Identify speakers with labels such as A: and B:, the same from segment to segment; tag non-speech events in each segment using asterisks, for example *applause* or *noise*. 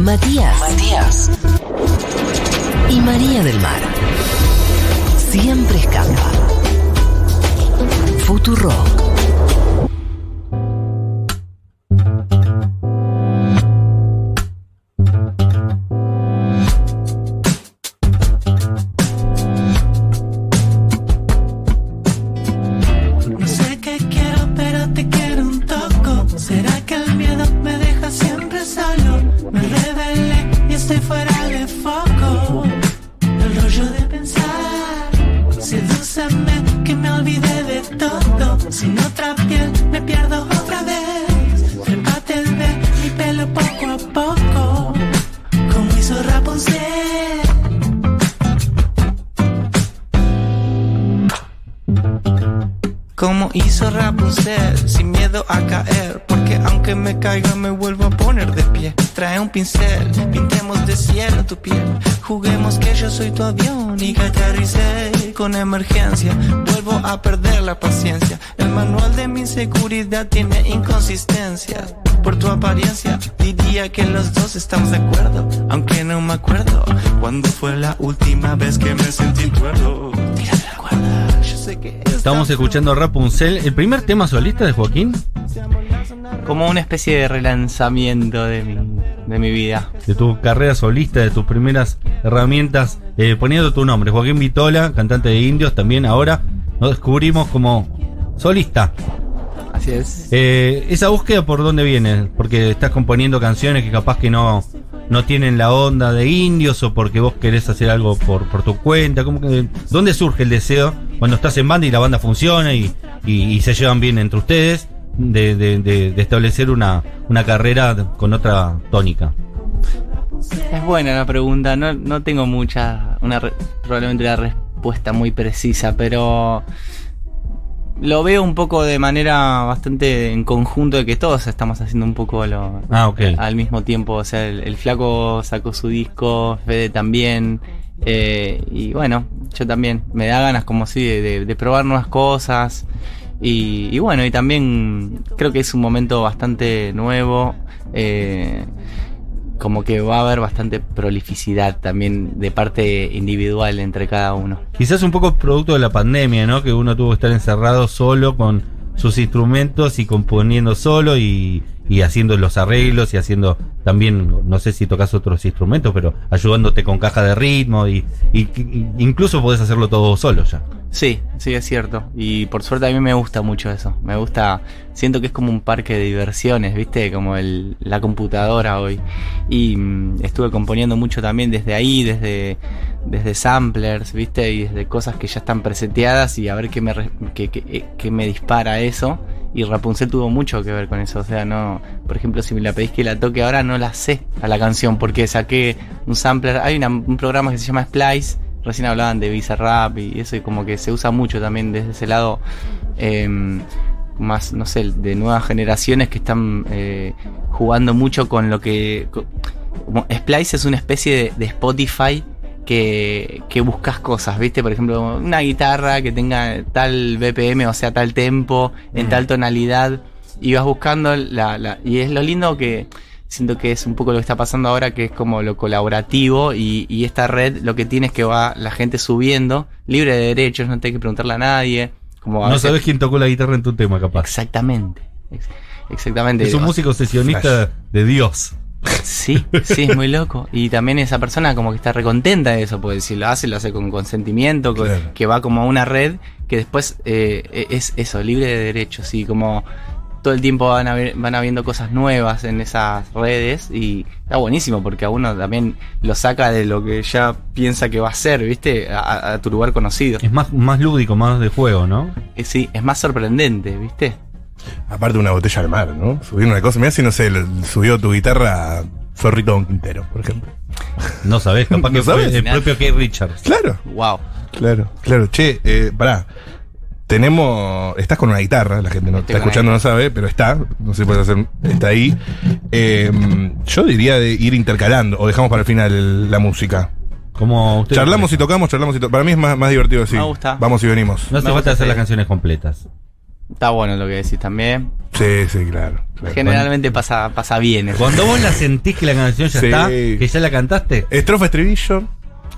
A: Matías. Matías. Y María del Mar. Siempre escapa. Futuro.
B: Pierdo otra vez. Trépate de mi pelo poco a poco, como hizo Rapunzel. Como hizo Rapunzel, sin miedo a caer. Porque aunque me caiga, me vuelvo a poner de pie. Trae un pincel, pintemos de cielo tu piel. Juguemos que yo soy tu avión y que aterricé con emergencia. Vuelvo a perder la paciencia. El manual de mi seguridad tiene inconsistencias. Por tu apariencia, diría que los dos estamos de acuerdo. Aunque no me acuerdo cuándo fue la última vez que me sentí cuerdo. Tira la cuerda, yo sé que
C: Estamos escuchando Rapunzel, el primer tema solista de Joaquín,
D: Como una especie de relanzamiento de mi, de mi vida.
C: de tu carrera solista, de tus primeras herramientas, eh, poniendo tu nombre, Joaquín Vitola, cantante de Indios, también ahora nos descubrimos como solista.
D: Así es.
C: Eh, esa búsqueda por dónde viene, porque estás componiendo canciones que capaz que no, no tienen la onda de indios o porque vos querés hacer algo por, por tu cuenta. ¿Cómo que, ¿Dónde surge el deseo cuando estás en banda y la banda funciona y, y- y se llevan bien entre ustedes de, de- de- de establecer una, una carrera con otra tónica?
D: Es buena la pregunta, no, no tengo mucha, una probablemente una respuesta muy precisa, pero lo veo un poco de manera bastante en conjunto de que todos estamos haciendo un poco lo,
C: Ah,
D: al mismo tiempo. O sea, el, el flaco sacó su disco, Fede también. eh, y bueno, yo también. Me da ganas como si de, de- de probar nuevas cosas. Y, y bueno, y también creo que es un momento bastante nuevo. eh, como que va a haber bastante prolificidad también de parte individual entre cada uno.
C: Quizás un poco producto de la pandemia, ¿no? Que uno tuvo que estar encerrado solo con sus instrumentos y componiendo solo y, y haciendo los arreglos y haciendo también, no sé si tocas otros instrumentos, pero ayudándote con caja de ritmo y, y- incluso podés hacerlo todo solo ya.
D: Sí, sí, es cierto. Y por suerte a mí me gusta mucho eso. Me gusta, siento que es como un parque de diversiones, ¿viste? Como el, la computadora hoy. Y mm, estuve componiendo mucho también desde ahí, desde, desde samplers, ¿viste? Y desde cosas que ya están preseteadas y a ver qué me, qué, qué- qué me dispara eso. Y Rapunzel tuvo mucho que ver con eso. O sea, no, por ejemplo, si me la pedís que la toque ahora, no la sé a la canción porque saqué un sampler. Hay una- un programa que se llama Splice. Recién hablaban de Bizarrap y eso, y como que se usa mucho también desde ese lado. em, más, no sé, de nuevas generaciones que están eh, jugando mucho con lo que. Splice es una especie de Spotify que, que buscas cosas, ¿viste? Por ejemplo, una guitarra que tenga tal BPM, o sea, tal tempo, en tal tonalidad, y vas buscando la, la- Y es lo lindo que siento que es un poco lo que está pasando ahora, que es como lo colaborativo, y, y esta red lo que tiene es que va la gente subiendo, libre de derechos, no tengo que preguntarle a nadie. Como a
C: No
D: veces-
C: sabés quién tocó la guitarra en tu tema, capaz.
D: Exactamente. ex- Exactamente.
C: Es un músico sesionista de Dios.
D: Sí, sí, es muy loco. Y también esa persona como que está recontenta de eso, porque si lo hace, lo hace con consentimiento,
E: Claro.
D: que va como a una red que después eh, es eso, libre de derechos. Y como todo el tiempo van, a ver- van habiendo cosas nuevas en esas redes y está buenísimo porque a uno también lo saca de lo que ya piensa que va a ser, ¿viste? A, a tu lugar conocido.
C: Es más, más lúdico, más de juego, ¿no?
D: Eh, Sí, es más sorprendente, ¿viste?
E: Aparte una botella al mar, ¿no? Subir una cosa. Mirá si no sé, subió tu guitarra Zorrito Don Quintero, por ejemplo.
C: No sabés, capaz *laughs*
E: No
C: que fue
E: sabés.
C: el propio Keith Richards.
E: Claro,
D: Wow.
E: claro, claro. Che, eh, pará. Tenemos. Estás con una guitarra, la gente no
D: Estoy
E: está escuchando, no sabe, pero está. No sé si puedes hacer. Está ahí. Eh, yo diría de ir intercalando, o dejamos para el final el- la música.
C: Como usted
E: Charlamos y tocamos, charlamos y tocamos. Para mí es más, más divertido así.
D: Me gusta.
E: Vamos y venimos.
C: No hace
D: Me
C: falta hacer las canciones completas.
D: Está bueno lo que decís también.
E: Sí, sí, claro. claro.
D: Generalmente pasa, pasa bien. eso.
C: Cuando vos la sentís que la canción ya
E: Sí.
C: está, que ya la cantaste,
E: Estrofa, estribillo.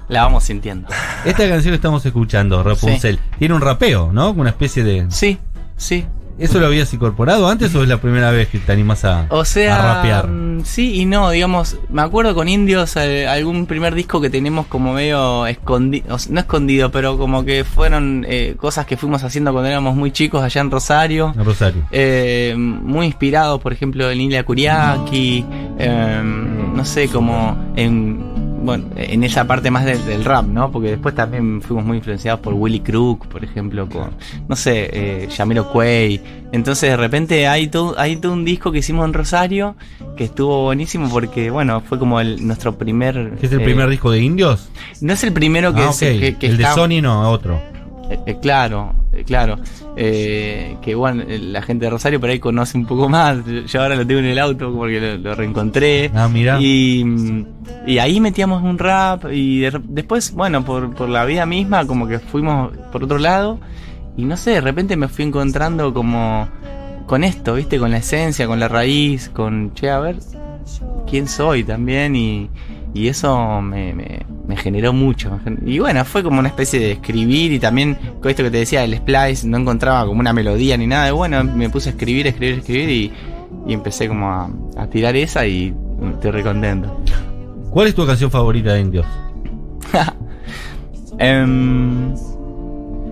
D: La vamos sintiendo.
C: esta canción que estamos escuchando, Rapunzel, tiene un rapeo, ¿no? Una especie de.
D: Sí, sí.
C: ¿Eso lo habías incorporado antes o es la primera vez que te animas a,
D: O sea,
C: a rapear?
D: mm, sí y no, digamos, me acuerdo con Indios eh, algún primer disco que tenemos como medio escondido, no escondido, pero como que fueron eh, cosas que fuimos haciendo cuando éramos muy chicos allá en Rosario.
C: A Rosario.
D: Eh, muy inspirados, por ejemplo, en Ilia Kuriaki, eh, no sé, como en, bueno, en esa parte más del, del rap, ¿no? Porque después también fuimos muy influenciados por Willy Crook, por ejemplo, con, no sé, eh, Yamiro Quay. Entonces de repente hay todo, hay todo un disco que hicimos en Rosario que estuvo buenísimo porque, bueno, fue como el, nuestro primer...
C: ¿Qué es el
D: eh,
C: primer disco de Indios?
D: No es el primero que,
C: Ah,
D: que, que
C: el de Sony no, otro.
D: eh, eh, claro, claro. Eh, que bueno, eh, la gente de Rosario por ahí conoce un poco más. Yo ahora lo tengo en el auto porque lo, lo reencontré.
C: Ah, mira.
D: Y, y ahí metíamos un rap y de- después, bueno, por, por la vida misma, como que fuimos por otro lado. Y no sé, de repente me fui encontrando como con esto, ¿viste? Con la esencia, con la raíz, con, che, a ver, quién soy también y, y eso me, me- me generó mucho. Y bueno, fue como una especie de escribir y también con esto que te decía, el splice, no encontraba como una melodía ni nada. Y bueno, me puse a escribir, escribir, escribir y, y empecé como a, a tirar esa y estoy re contento.
C: ¿Cuál es tu canción favorita de Indios? *laughs*
D: Em,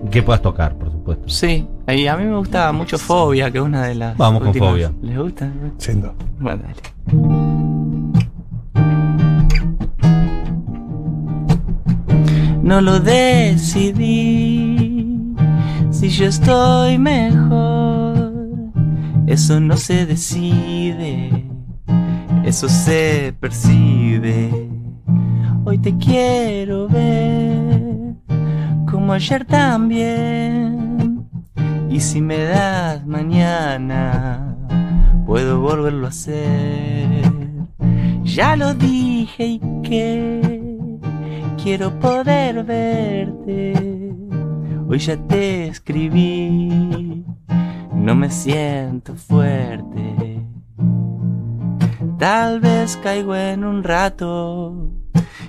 C: Que puedas tocar, por supuesto.
D: sí, y a mí me gusta mucho Fobia, que es una de las.
C: Vamos con
D: últimas.
C: Fobia.
D: ¿Les gusta?
E: Siendo.
D: Bueno, dale. No lo decidí, si yo estoy mejor, eso no se decide, eso se percibe. Hoy te quiero ver, como ayer también, y si me das mañana, puedo volverlo a hacer. Ya lo dije y que quiero poder verte. Hoy ya te escribí, no me siento fuerte. Tal vez caigo en un rato,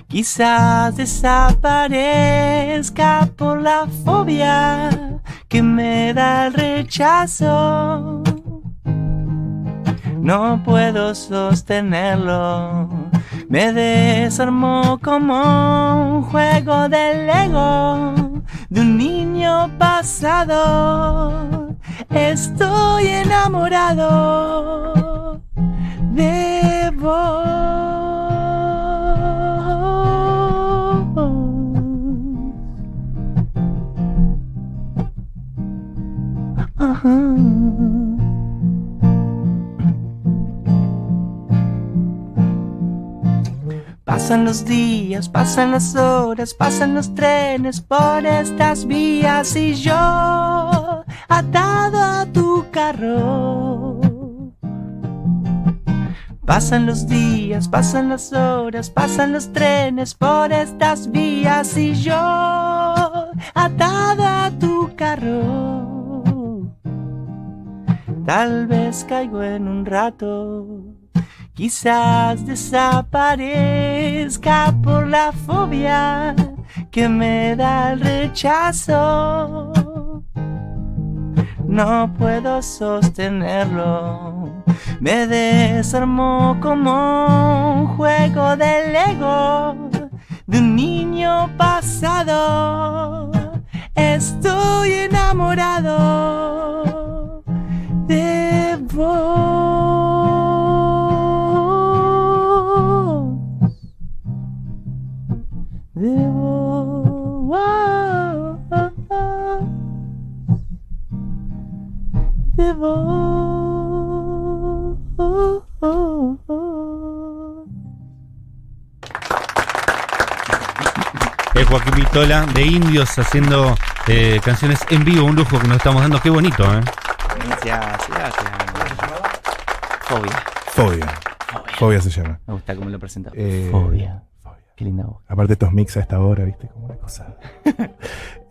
D: quizás desaparezca por la fobia que me da el rechazo. No puedo sostenerlo. Me desarmó como un juego del ego de un niño pasado. Estoy enamorado de vos. Ajá. Pasan los días, pasan las horas, pasan los trenes por estas vías y yo atado a tu carro. Pasan los días, pasan las horas, pasan los trenes por estas vías y yo atado a tu carro. Tal vez caigo en un rato. Quizás desaparezca por la fobia que me da el rechazo. No puedo sostenerlo. Me desarmó como un juego del ego de un niño pasado. Estoy enamorado
C: Es Joaquín Vitola de Indios haciendo eh, canciones en vivo, un lujo que nos estamos dando. Qué bonito, ¿eh?
D: Gracias, gracias. Fobia.
E: Fobia. Fobia se llama.
D: Me gusta cómo lo presenta.
E: Eh,
D: Fobia.
E: Fobia.
D: Qué linda voz.
E: Aparte estos mix a esta hora, viste, como una cosa. *laughs*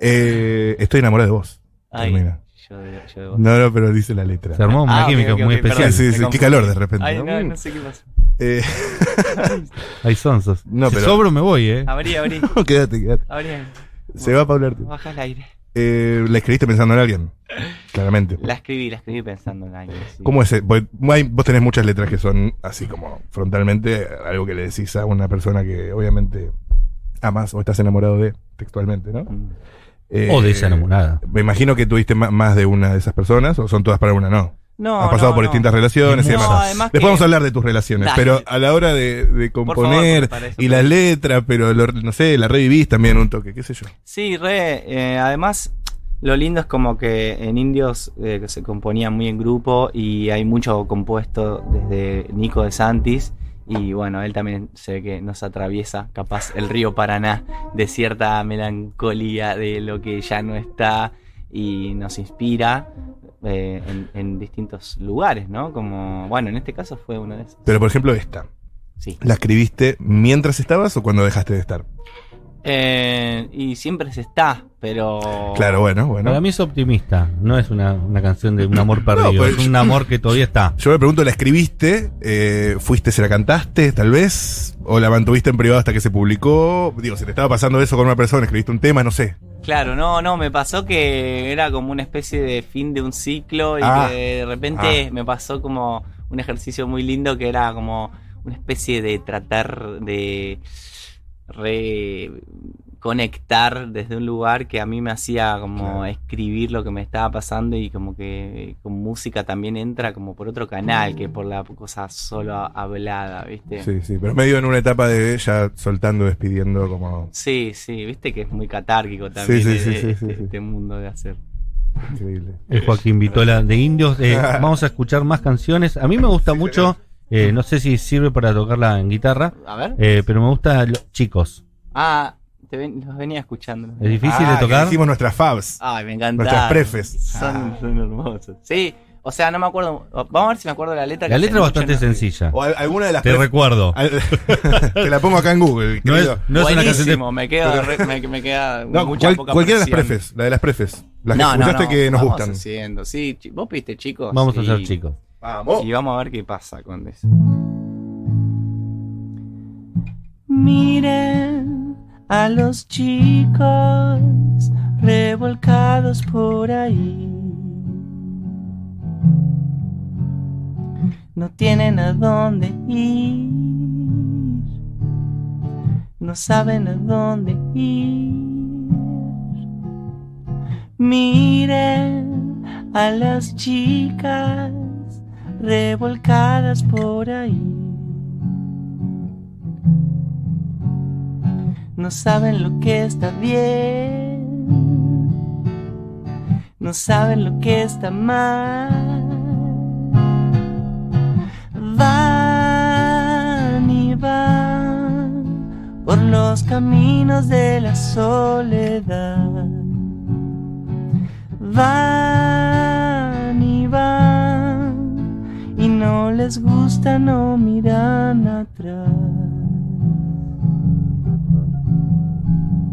E: Eh, estoy enamorado de vos.
D: Ay,
E: Termina.
D: Yo yo vos.
E: No, no, pero dice la letra.
C: Se armó una
D: Ah,
C: química
D: ok,
C: muy
D: ok, perdón,
C: especial.
E: Sí, sí, qué calor de repente,
D: Ay,
E: ¿no?
D: no, no sé qué pasó. *laughs*
E: Eh, *laughs*
C: Hay sonsos.
E: No,
C: si
E: pero-
C: sobro me voy, ¿eh?
D: Abrí, abrí, *laughs*
E: no, quédate, quédate.
D: abrí.
E: Se va Pablo Arti.
D: Baja el aire.
E: Eh, ¿La escribiste pensando en alguien? Claramente.
D: La escribí, la escribí pensando en alguien. sí.
E: ¿Cómo es? eh? Hay- vos tenés muchas letras que son así como frontalmente algo que le decís a una persona que obviamente amas o estás enamorado de, textualmente, ¿no?
D: Mm.
E: Eh,
C: O de esa enamorada.
E: Me imagino que tuviste más de una de esas personas o son todas para una, no.
D: No,
E: Has pasado
D: no,
E: por
D: no.
E: distintas relaciones y
C: No,
E: demás.
D: además
E: Después
D: que-
E: vamos a hablar de tus relaciones,
D: Dale.
E: pero a la hora de, componer
D: eso
E: y las
D: te-
E: letras, pero lo- no sé, la revivís también un toque, qué sé yo.
D: Sí, re. eh, además, lo lindo es como que en Indios eh, que se componía muy en grupo y hay mucho compuesto desde Nico de Santis. Y bueno, él también se ve que nos atraviesa, capaz, el río Paraná de cierta melancolía de lo que ya no está y nos inspira eh, en, en distintos lugares, ¿no? Como, bueno, en este caso fue uno de esos.
E: Pero por ejemplo esta,
D: Sí.
E: ¿la escribiste mientras estabas o cuando dejaste de estar?
D: Eh, y siempre se está, pero...
E: Claro, bueno, bueno.
C: Para mí es optimista. No es una, una canción de un amor perdido.
E: pues-
C: es un amor que todavía está.
E: Yo me pregunto, ¿la escribiste? Eh, ¿Fuiste, se la cantaste, tal vez? ¿O la mantuviste en privado hasta que se publicó? Digo, si te estaba pasando eso con una persona, escribiste un tema, no sé.
D: Claro, no, no, me pasó que era como una especie de fin de un ciclo y
E: Ah.
D: que de repente
E: Ah.
D: me pasó como un ejercicio muy lindo que era como una especie de tratar de reconectar desde un lugar que a mí me hacía como
E: Claro.
D: escribir lo que me estaba pasando y como que con música también entra como por otro canal que por la cosa solo hablada, ¿viste?
E: Sí, sí, pero medio en una etapa de ya soltando, despidiendo, como
D: Sí, sí, viste que es muy catárquico también
E: sí, sí,
D: de-
E: sí,
D: de-
E: sí, sí.
D: este mundo de hacer.
E: increíble.
C: El Joaquín Vitola de Indios. Eh, *laughs* vamos a escuchar más canciones. A mí me gusta mucho. Eh, no sé si sirve para tocarla en guitarra.
D: A ver.
C: eh, pero me gusta los chicos.
D: Ah, te ven- los venía escuchando.
C: Es difícil
E: Ah,
C: de tocar.
E: que Hicimos nuestras fabs.
D: Ay, me encanta.
E: Nuestras prefes.
D: Son,
E: Ah.
D: son hermosos. Sí, o sea, no me acuerdo. Vamos a ver si me acuerdo de la letra.
C: La
D: que
C: letra es bastante sencilla.
E: O al- alguna de las
C: Te recuerdo. *laughs*
E: Te la pongo acá en Google,
C: No es, no es una canción de.
D: Me queda, me, me queda *laughs*
E: No,
D: mucha
E: cual-
D: poca
E: cualquiera de las prefes, la de las prefes. Las que
D: No, no,
E: escuchaste
D: no,
E: que nos
D: vamos
E: gustan.
D: haciendo. Sí, vos viste, chicos.
C: Vamos a hacer chicos.
E: Vamos.
D: Y vamos a ver qué pasa con eso. Miren a los chicos revolcados por ahí. No tienen a dónde ir. No saben a dónde ir. Miren a las chicas revolcadas por ahí. No saben lo que está bien, no saben lo que está mal. Van y van por los caminos de la soledad van les gusta, no miran atrás.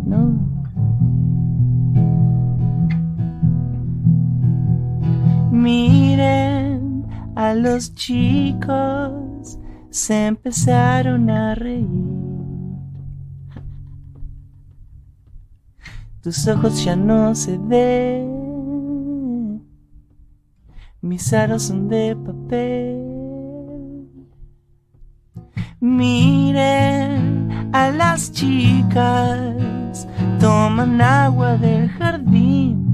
D: No. Miren a los chicos, se empezaron a reír. Tus ojos ya no se ven. Mis aros son de papel. Miren a las chicas, toman agua del jardín.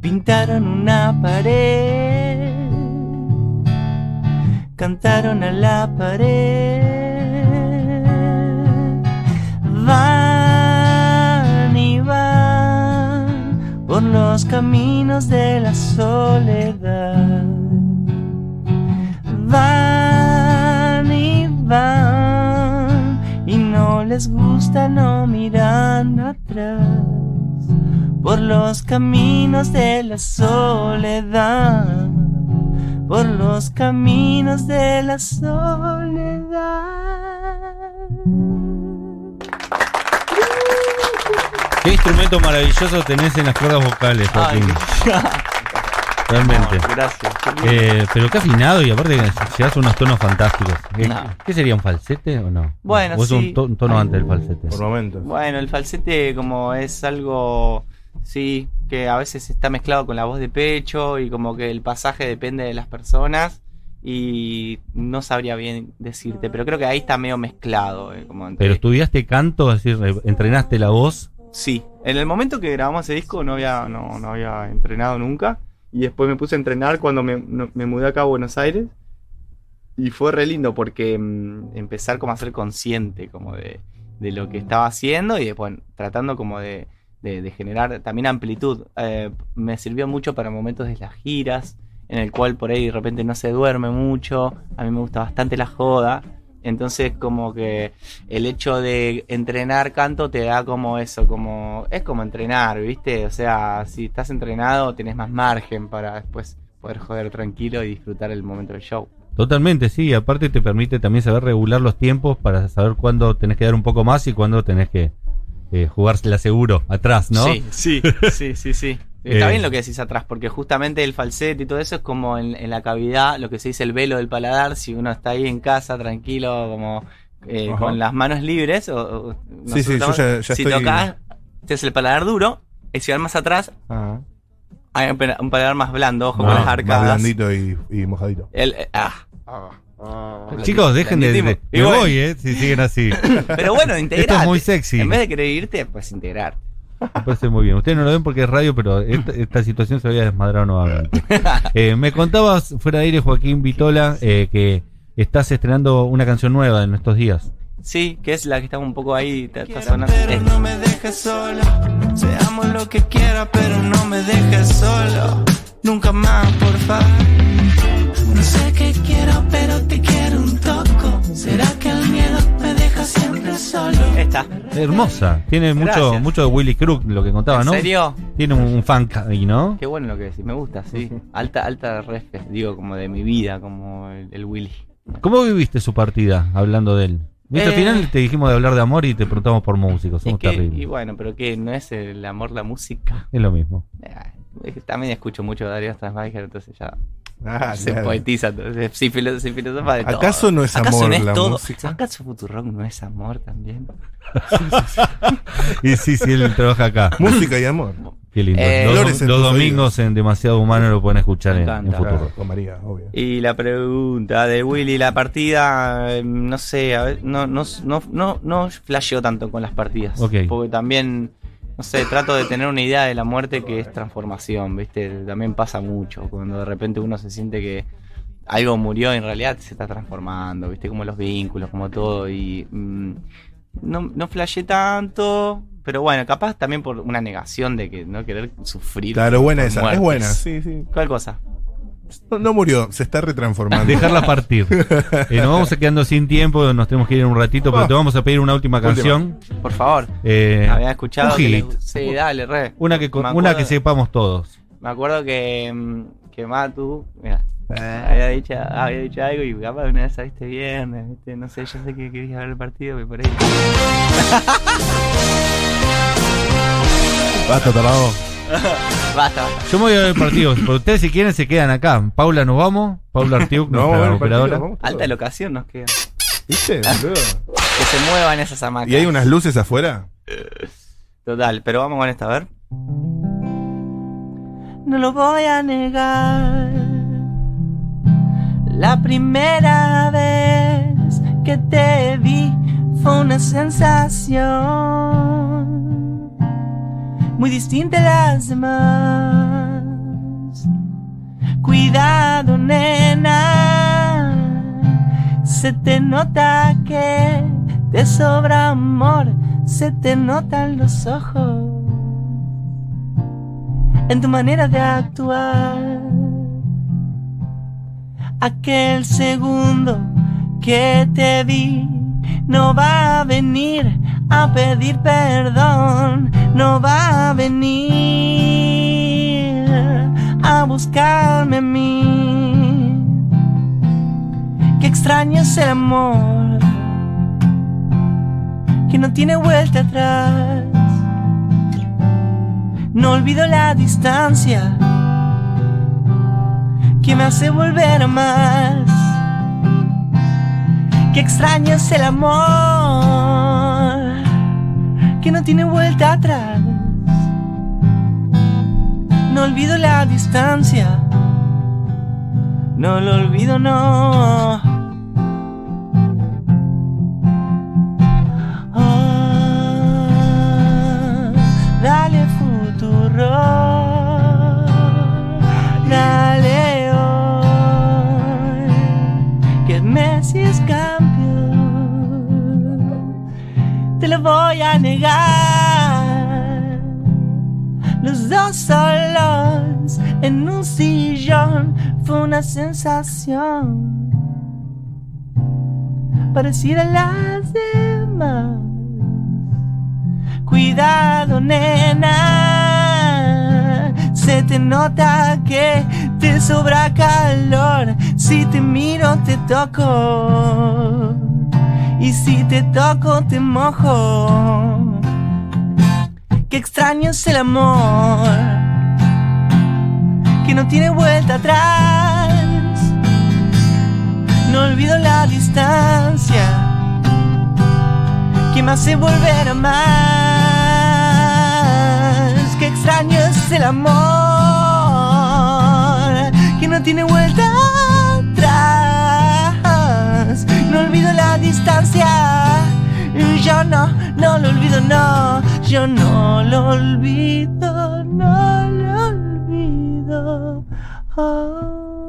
D: Pintaron una pared, cantaron a la pared. Van y van por los caminos de la soledad. Les gusta, no miran atrás por los caminos de la soledad, por los caminos de la soledad.
C: Qué instrumento maravilloso tenés en las cuerdas vocales,
D: Ay,
C: Joaquín. *laughs* Realmente.
D: no, gracias.
C: Eh, pero qué afinado y aparte llevas unos tonos fantásticos. ¿Qué,
D: No.
C: qué sería un falsete o no?
D: Bueno,
C: ¿O es
D: sí.
C: un, to- un tono
D: Ay.
C: antes del falsete?
E: Por momentos.
D: Bueno, el falsete como es algo, sí, que a veces está mezclado con la voz de pecho y como que el pasaje depende de las personas y no sabría bien decirte, pero creo que ahí está medio mezclado. eh, como entre-
C: Pero estudiaste canto, es decir, entrenaste la voz.
D: Sí, en el momento que grabamos ese disco no había, no, no había entrenado nunca y después me puse a entrenar cuando me, me mudé acá a Buenos Aires y fue re lindo porque mm, empezar como a ser consciente como de, de lo que estaba haciendo y después tratando como de, de- de generar también amplitud. Eh, me sirvió mucho para momentos de las giras en el cual por ahí de repente no se duerme mucho, a mí me gusta bastante la joda. Entonces como que el hecho de entrenar canto te da como eso, como es como entrenar, ¿viste? O sea, si estás entrenado tenés más margen para después poder joder tranquilo y disfrutar el momento del show.
C: Totalmente, sí. Aparte te permite también saber regular los tiempos para saber cuándo tenés que dar un poco más y cuándo tenés que eh, jugársela seguro atrás, ¿no?
D: Sí, sí, *laughs* sí, sí, sí. Está
C: Eh.
D: bien lo que decís atrás, porque justamente el falsete y todo eso es como en, en la cavidad, lo que se dice el velo del paladar, si uno está ahí en casa tranquilo, como eh, con las manos libres, o, o-
E: Sí, sí,
D: nosotros
E: yo ya- ya
D: si
E: estoy-
D: tocas, tienes el paladar duro, y si vas más atrás,
E: Ah,
D: hay un pala- un paladar más blando, ojo con
C: Ah,
D: las
E: más
D: arcadas.
E: blandito y, y mojadito.
D: El- eh, ah.
C: Chicos, dejen de... de- me voy, ¿eh? Si siguen así. *laughs*
D: Pero bueno, integrate.
C: Esto es muy sexy.
D: En vez de querer irte, pues integrar.
C: Me parece muy bien. Ustedes no lo ven porque es radio, pero esta, esta situación se había desmadrado nuevamente. *laughs* Eh, me contabas fuera de aire, Joaquín Vitola, eh, que estás estrenando una canción nueva en estos días.
D: Sí, que es la que está un poco ahí, te está sonando.
B: Pero no me dejes sola. Seamos lo que quiera, pero no me dejes solo. Nunca más, por favor. No sé qué quiero, pero te quiero un toco.
D: Esta.
C: Hermosa. Tiene mucho
D: Gracias.
C: mucho de Willy Crook, lo que contaba,
D: ¿En
C: ¿no?
D: serio?
C: Tiene un, funk ahí, ¿no?
D: Qué bueno lo que decís, me gusta, sí. Alta, alta ref, digo, como de mi vida, como el, el Willy.
C: ¿Cómo viviste su partida, hablando de él? ¿Viste? Al
D: Eh.
C: final te dijimos de hablar de amor y te preguntamos por músicos.
D: Es
C: Somos
D: que, y
C: terribles.
D: bueno, pero que no es el amor la música.
C: Es lo mismo.
D: Eh, también escucho mucho de Darío Strassmacher, entonces ya
E: Ah,
D: se
E: claro.
D: poetiza, entonces sí, filo- sí filosofa de todo.
E: ¿Acaso no es
D: ¿Acaso
E: amor
D: no es
E: la
D: todo?
E: música?
D: ¿Acaso Futurock no es amor también?
C: Y sí, sí, él trabaja acá.
E: Música y amor.
C: Qué lindo.
D: Eh,
C: los domingos en Demasiado Humano lo pueden escuchar en, en futuro.
E: Con María, obvio.
D: Y la pregunta de Willy, la partida, eh, no sé, a ver, no, no, no, no, no flasheo tanto con las partidas. Porque también, no sé, trato de tener una idea de la muerte que es transformación, ¿viste? También pasa mucho, cuando de repente uno se siente que algo murió, en realidad se está transformando, ¿viste? Como los vínculos, como todo. Y mm, no, no flasheé tanto, pero bueno, capaz también por una negación de que no querer sufrir.
E: Claro, buena esa.
D: muertes.
E: Es buena, sí, sí.
D: ¿Cuál cosa?
E: No, no murió, se está retransformando.
C: Dejarla *laughs* partir. Eh, nos vamos quedando sin tiempo, nos tenemos que ir en un ratito, pero te vamos a pedir una última
E: Última.
C: canción.
D: Por favor.
C: Eh,
D: Había escuchado.
C: un
D: que le- Sí, dale, re.
C: Una que, una sepamos todos.
D: Me acuerdo que, mm, que Matu, mira, había dicho, había dicho algo y capaz una vez saliste viernes, ¿viste? no sé, yo sé que querías ver el partido, pero por ahí.
E: Basta, tarado. *laughs*
D: Basta, basta.
C: Yo me voy a ver el partido, pero ustedes si quieren se quedan acá. Paula, nos vamos. Paula Artiuk, *laughs*
E: No,
C: nuestra
E: bueno,
C: operadora.
E: partido, vamos todos.
D: Alta locación nos queda.
E: ¿Viste, boludo?
D: Que se muevan esas hamacas.
E: ¿Y hay unas luces afuera?
D: Total, pero vamos con esta, a ver. No lo voy a negar. La primera vez que te vi fue una sensación muy distinta a las demás. Cuidado, nena. Se te nota que te sobra amor, se te notan los ojos en tu manera de actuar. Aquel segundo que te vi no va a venir a pedir perdón, no va a venir a buscarme a mí. Que extraño es el amor que no tiene vuelta atrás. No olvido la distancia que me hace volver a más. Que extraño es el amor que no tiene vuelta atrás. No olvido la distancia, no lo olvido, no. Ah, dale futuro, dale lo voy a negar. Los dos solos en un sillón fue una sensación parecida a las demás. Cuidado, nena. Se te nota que te sobra calor. Si te miro, te toco. Y si te toco, te mojo. Qué extraño es el amor. Que no tiene vuelta atrás. No olvido la distancia que me hace volver a más. Qué extraño es el amor que no tiene vuelta No olvido la distancia. Yo no, no lo olvido, no. Yo no lo olvido, no lo olvido. Oh.